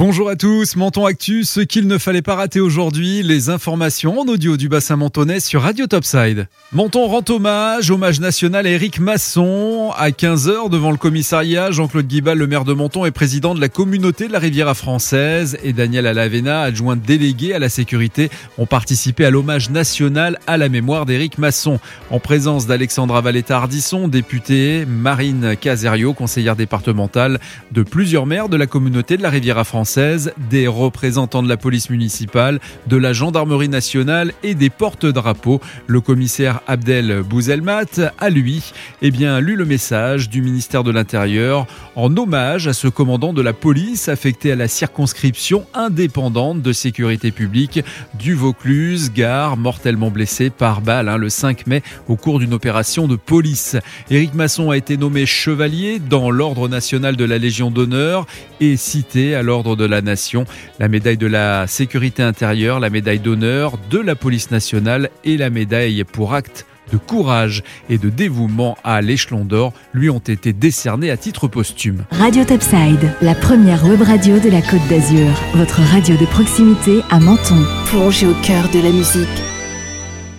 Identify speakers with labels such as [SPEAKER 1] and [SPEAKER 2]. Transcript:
[SPEAKER 1] Bonjour à tous, Menton Actu, ce qu'il ne fallait pas rater aujourd'hui, les informations en audio du bassin mentonais sur Radio Topside. Menton rend hommage, hommage national à Eric Masson. À 15h, devant le commissariat, Jean-Claude Guibal, le maire de Menton, est président de la communauté de la Riviera française et Daniel Alavena, adjoint délégué à la sécurité, ont participé à l'hommage national à la mémoire d'Éric Masson. En présence d'Alexandra Valletta-Ardisson, députée, Marine Caserio, conseillère départementale, de plusieurs maires de la communauté de la Riviera des représentants de la police municipale, de la gendarmerie nationale et des porte-drapeaux. Le commissaire Abdel Bouzelmat a lui, eh bien, lu le message du ministère de l'Intérieur en hommage à ce commandant de la police affecté à la circonscription indépendante de sécurité publique du Vaucluse, gare mortellement blessé par balle hein, le 5 mai au cours d'une opération de police. Éric Masson a été nommé chevalier dans l'ordre national de la Légion d'honneur et cité à l'ordre de la nation, la médaille de la sécurité intérieure, la médaille d'honneur de la police nationale et la médaille pour acte de courage et de dévouement à l'échelon d'or lui ont été décernés à titre posthume.
[SPEAKER 2] Radio Topside, la première web radio de la Côte d'Azur, votre radio de proximité à Menton.
[SPEAKER 3] Plongez au cœur de la musique